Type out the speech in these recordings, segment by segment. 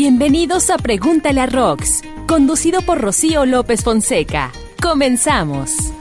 Bienvenidos a Pregúntale a Rox, conducido por Rocío López Fonseca. Comenzamos.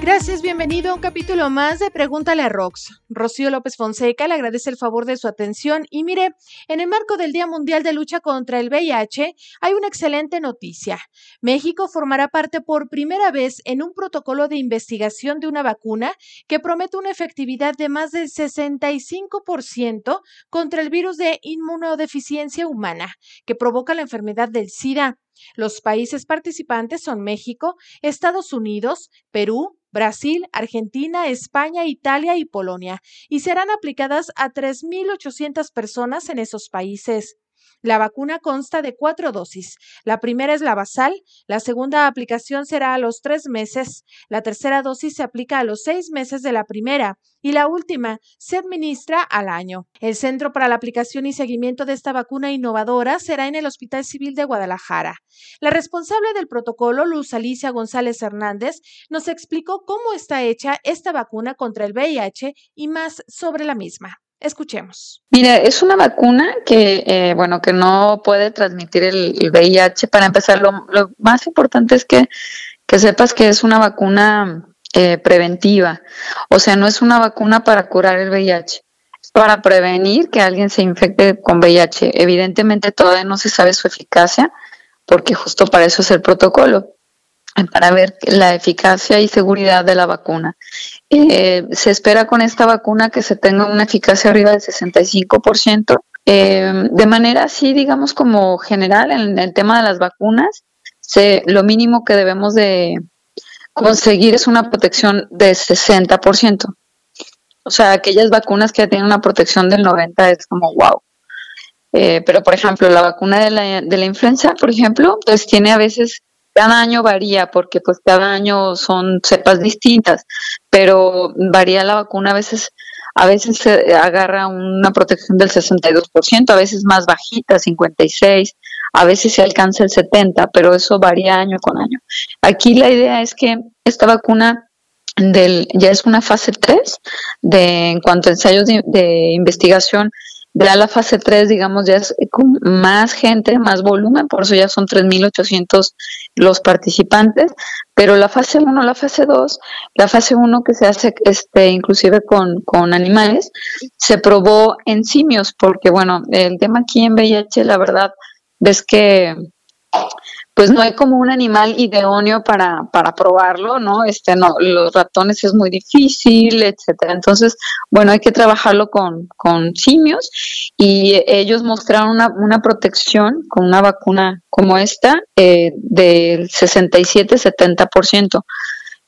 Gracias, bienvenido a un capítulo más de Pregúntale a Rox. Rocío López Fonseca le agradece el favor de su atención y mire, en el marco del Día Mundial de Lucha contra el VIH hay una excelente noticia. México formará parte por primera vez en un protocolo de investigación de una vacuna que promete una efectividad de más del 65% contra el virus de inmunodeficiencia humana que provoca la enfermedad del SIDA. Los países participantes son México, Estados Unidos, Perú, Brasil, Argentina, España, Italia y Polonia, y serán aplicadas a 3.800 personas en esos países. La vacuna consta de cuatro dosis. La primera es la basal, la segunda aplicación será a los tres meses, la tercera dosis se aplica a los seis meses de la primera y la última se administra al año. El centro para la aplicación y seguimiento de esta vacuna innovadora será en el Hospital Civil de Guadalajara. La responsable del protocolo, Luz Alicia González Hernández, nos explicó cómo está hecha esta vacuna contra el VIH y más sobre la misma. Escuchemos. Mira, es una vacuna que, eh, bueno, que no puede transmitir el, VIH. Para empezar, lo, más importante es que, que sepas que es una vacuna eh, preventiva. O sea, no es una vacuna para curar el VIH. Es para prevenir que alguien se infecte con VIH. Evidentemente todavía no se sabe su eficacia porque justo para eso es el protocolo para ver la eficacia y seguridad de la vacuna. Eh, se espera con esta vacuna que se tenga una eficacia arriba del 65%. Eh, de manera así, digamos, como general, en el tema de las vacunas, lo mínimo que debemos de conseguir es una protección de 60%. O sea, aquellas vacunas que tienen una protección del 90% es como wow. Eh, pero, por ejemplo, la vacuna de la, de la influenza, por ejemplo, pues tiene a veces cada año varía porque pues cada año son cepas distintas, pero varía la vacuna a veces a veces se agarra una protección del 62%, a veces más bajita, 56, a veces se alcanza el 70, pero eso varía año con año. Aquí la idea es que esta vacuna del, ya es una fase 3 de, en cuanto a ensayos de, de investigación ya la fase 3, digamos, ya es con más gente, más volumen, por eso ya son 3.800 los participantes, pero la fase 1, la fase 2, la fase 1 que se hace este, inclusive con, con animales, se probó en simios, porque bueno, el tema aquí en VIH, la verdad, ves que pues no hay como un animal idóneo para, para probarlo, ¿no? Este, no, los ratones es muy difícil, etcétera. Entonces, bueno, hay que trabajarlo con, con simios y ellos mostraron una, una protección con una vacuna como esta eh, del 67-70%.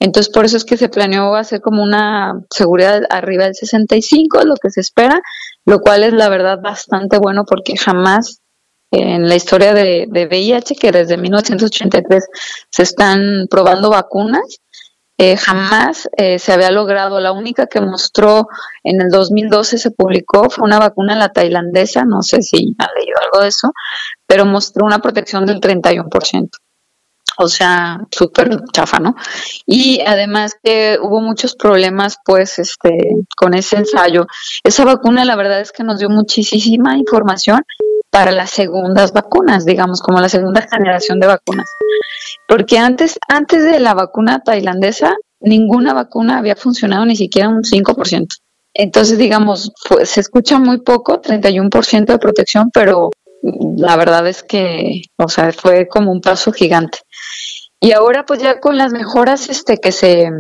Entonces, por eso es que se planeó hacer como una seguridad arriba del 65, lo que se espera, lo cual es la verdad bastante bueno porque jamás en la historia de, VIH, que desde 1983 se están probando vacunas. Eh, jamás eh, se había logrado. La única que mostró en el 2012 se publicó fue una vacuna la tailandesa, no sé si han leído algo de eso, pero mostró una protección del 31%. O sea, súper chafa, ¿no? Y además que hubo muchos problemas, pues, este, con ese ensayo. Esa vacuna, la verdad es que nos dio muchísima información para las segundas vacunas, digamos, como la segunda generación de vacunas. Porque antes, antes de la vacuna tailandesa, ninguna vacuna había funcionado ni siquiera un 5%. Entonces, digamos, se escucha muy poco, 31% de protección, pero la verdad es que, o sea, fue como un paso gigante. Y ahora, pues ya con las mejoras este, que se,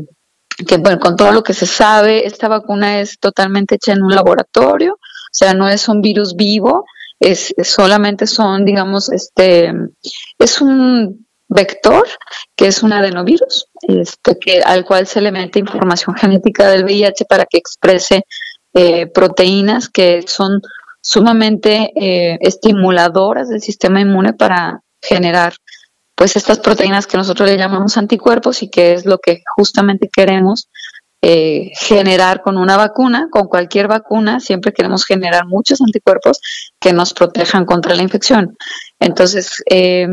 que bueno, con todo lo que se sabe, esta vacuna es totalmente hecha en un laboratorio, o sea, no es un virus vivo, es, solamente son, digamos, este, es un vector que es un adenovirus, este, que, al cual se le mete información genética del VIH para que exprese eh, proteínas que son sumamente eh, estimuladoras del sistema inmune para generar pues estas proteínas que nosotros le llamamos anticuerpos y que es lo que justamente queremos eh, generar con una vacuna, con cualquier vacuna, siempre queremos generar muchos anticuerpos que nos protejan contra la infección. Entonces, eh,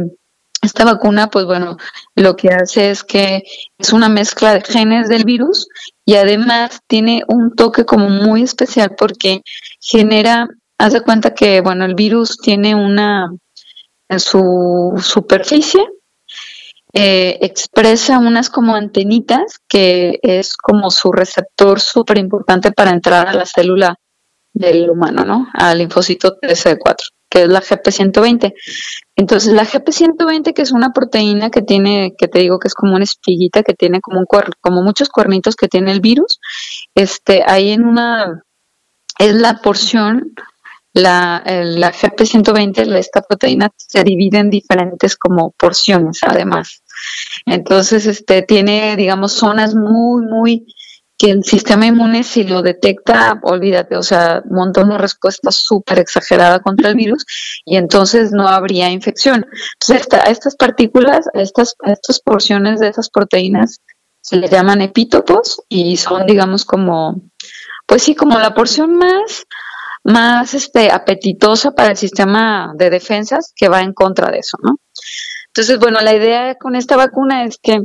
esta vacuna, pues bueno, lo que hace es que es una mezcla de genes del virus y además tiene un toque como muy especial porque genera Haz de cuenta que, bueno, el virus tiene una, en su superficie, eh, expresa unas como antenitas que es como su receptor súper importante para entrar a la célula del humano, ¿no? Al linfocito TC4, que es la GP120. Entonces, la GP120, que es una proteína que tiene, que te digo que es como una espiguita, que tiene como, un como muchos cuernitos que tiene el virus, este, ahí en una, es la porción la, la GP120, esta proteína, se divide en diferentes como porciones, además. Entonces, este, tiene, digamos, zonas muy, muy, que el sistema inmune si lo detecta, olvídate, o sea, monta una respuesta súper exagerada contra el virus y entonces no habría infección. Entonces, a estas partículas, a estas, a estas porciones de esas proteínas se le llaman epítopos y son, digamos, como, pues sí, como la porción más más este, apetitosa para el sistema de defensas que va en contra de eso, ¿no? Entonces, bueno, la idea con esta vacuna es que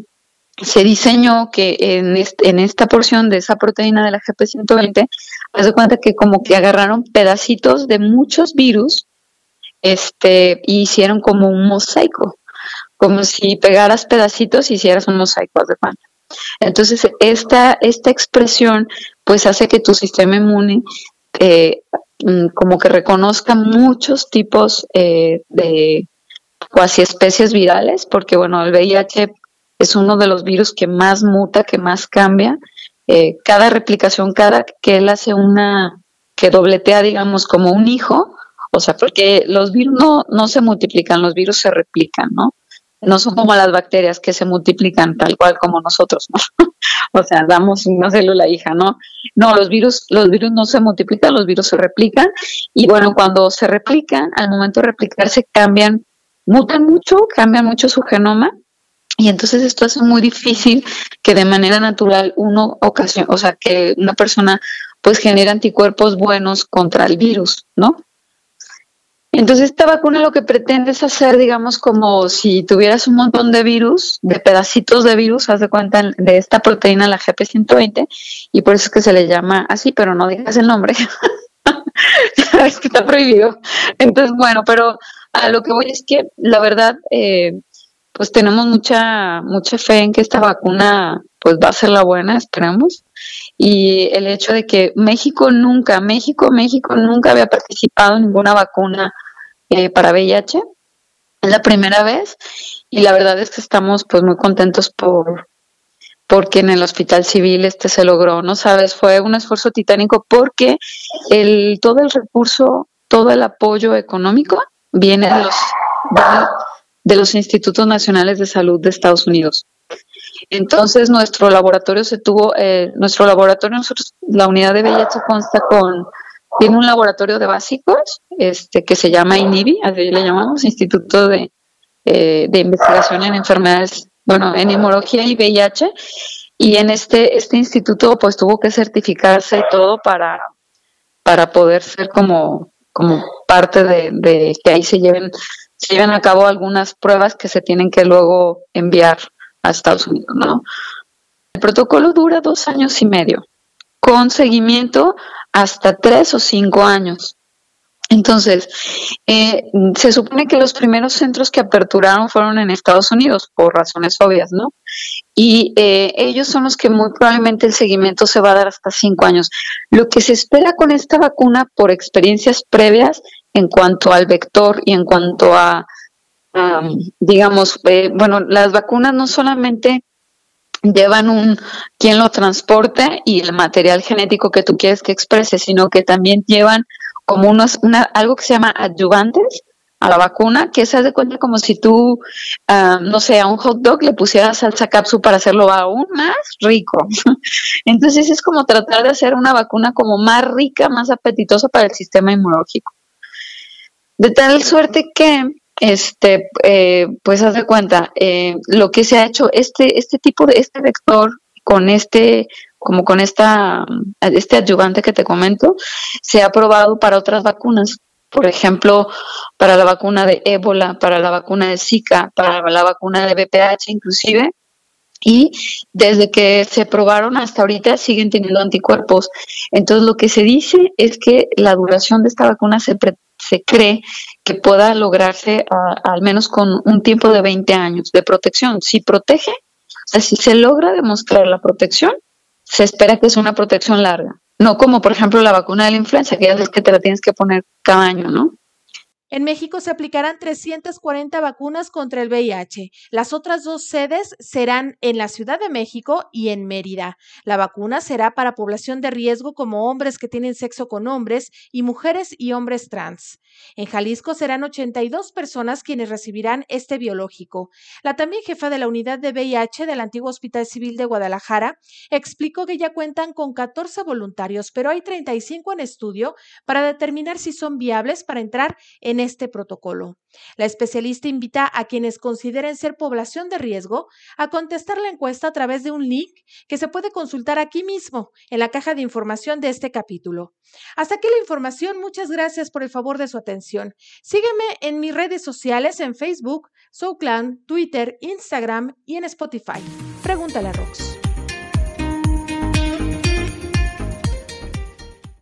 se diseñó que en, esta porción de esa proteína de la GP120, haz de cuenta que como que agarraron pedacitos de muchos virus este, y hicieron como un mosaico, como si pegaras pedacitos y hicieras un mosaico, de cuenta. Entonces, esta, esta expresión pues hace que tu sistema inmune eh, Mm, como que reconozca muchos tipos eh, de cuasi especies virales, porque bueno, el VIH es uno de los virus que más muta, que más cambia. Eh, cada replicación, cada que él hace una, que dobletea, digamos, como un hijo, o sea, porque los virus no, no se multiplican, los virus se replican, ¿no? no son como las bacterias que se multiplican tal cual como nosotros, ¿no? o sea, damos una célula hija, ¿no? No, los virus, los virus no se multiplican, los virus se replican y bueno, cuando se replican, al momento de replicarse cambian, mutan mucho, cambian mucho su genoma y entonces esto hace muy difícil que de manera natural uno ocasione, o sea, que una persona pues genere anticuerpos buenos contra el virus, ¿no? Entonces esta vacuna lo que pretende es hacer, digamos, como si tuvieras un montón de virus, de pedacitos de virus, haz de cuenta de esta proteína, la GP120, y por eso es que se le llama así, pero no digas el nombre. es que está prohibido. Entonces, bueno, pero a lo que voy es que la verdad, eh, pues tenemos mucha, mucha fe en que esta vacuna pues va a ser la buena, esperemos. Y el hecho de que México nunca, México, México nunca había participado en ninguna vacuna eh, para VIH. Es la primera vez y la verdad es que estamos pues muy contentos por porque en el hospital civil este se logró, ¿no sabes? Fue un esfuerzo titánico porque el todo el recurso, todo el apoyo económico viene de los de los institutos nacionales de salud de Estados Unidos. Entonces nuestro laboratorio se tuvo, eh, nuestro laboratorio, nosotros, la unidad de VIH consta con, tiene un laboratorio de básicos, este, que se llama INIBI, así le llamamos, Instituto de, eh, de Investigación en Enfermedades, bueno, en Inmunología y VIH, y en este, este instituto pues tuvo que certificarse todo para, para poder ser como, como parte de, de que ahí se lleven, se lleven a cabo algunas pruebas que se tienen que luego enviar a Estados Unidos, ¿no? El protocolo dura dos años y medio, con seguimiento hasta tres o cinco años. Entonces, eh, se supone que los primeros centros que aperturaron fueron en Estados Unidos, por razones obvias, ¿no? Y eh, ellos son los que muy probablemente el seguimiento se va a dar hasta cinco años. Lo que se espera con esta vacuna, por experiencias previas, en cuanto al vector y en cuanto a digamos, eh, bueno, las vacunas no solamente llevan un quien lo transporte y el material genético que tú quieres que exprese, sino que también llevan como unos, una, algo que se llama adyuvantes a la vacuna, que se hace cuenta como si tú, no sé, a un hot dog le pusieras salsa capsu para hacerlo aún más rico. Entonces es como tratar de hacer una vacuna como más rica, más apetitosa para el sistema inmunológico. De tal suerte que este, eh, pues haz de cuenta, eh, lo que se ha hecho, este, este tipo de, este vector con este, como con esta, este adyuvante que te comento, se ha probado para otras vacunas. Por ejemplo, para la vacuna de ébola, para la vacuna de Zika, para la vacuna de BPH inclusive, y desde que se probaron hasta ahorita siguen teniendo anticuerpos. Entonces lo que se dice es que la duración de esta vacuna se, se cree que pueda lograrse al menos con un tiempo de 20 años de protección. Si protege, o sea, si se logra demostrar la protección, se espera que es una protección larga. No como, por ejemplo, la vacuna de la influenza, que ya es que te la tienes que poner cada año, ¿no? En México se aplicarán 340 vacunas contra el VIH. Las otras dos sedes serán en la Ciudad de México y en Mérida. La vacuna será para población de riesgo como hombres que tienen sexo con hombres y mujeres y hombres trans. En Jalisco serán 82 personas quienes recibirán este biológico. La también jefa de la unidad de VIH del antiguo Hospital Civil de Guadalajara explicó que ya cuentan con 14 voluntarios, pero hay 35 en estudio para determinar si son viables para entrar este protocolo. La especialista invita a quienes consideren ser población de riesgo a contestar la encuesta a través de un link que se puede consultar aquí mismo en la caja de información de este capítulo. Hasta aquí la información. Muchas gracias por el favor de su atención. Sígueme en mis redes sociales en Facebook, SoClan, Twitter, Instagram y en Spotify. Pregúntale a Rox.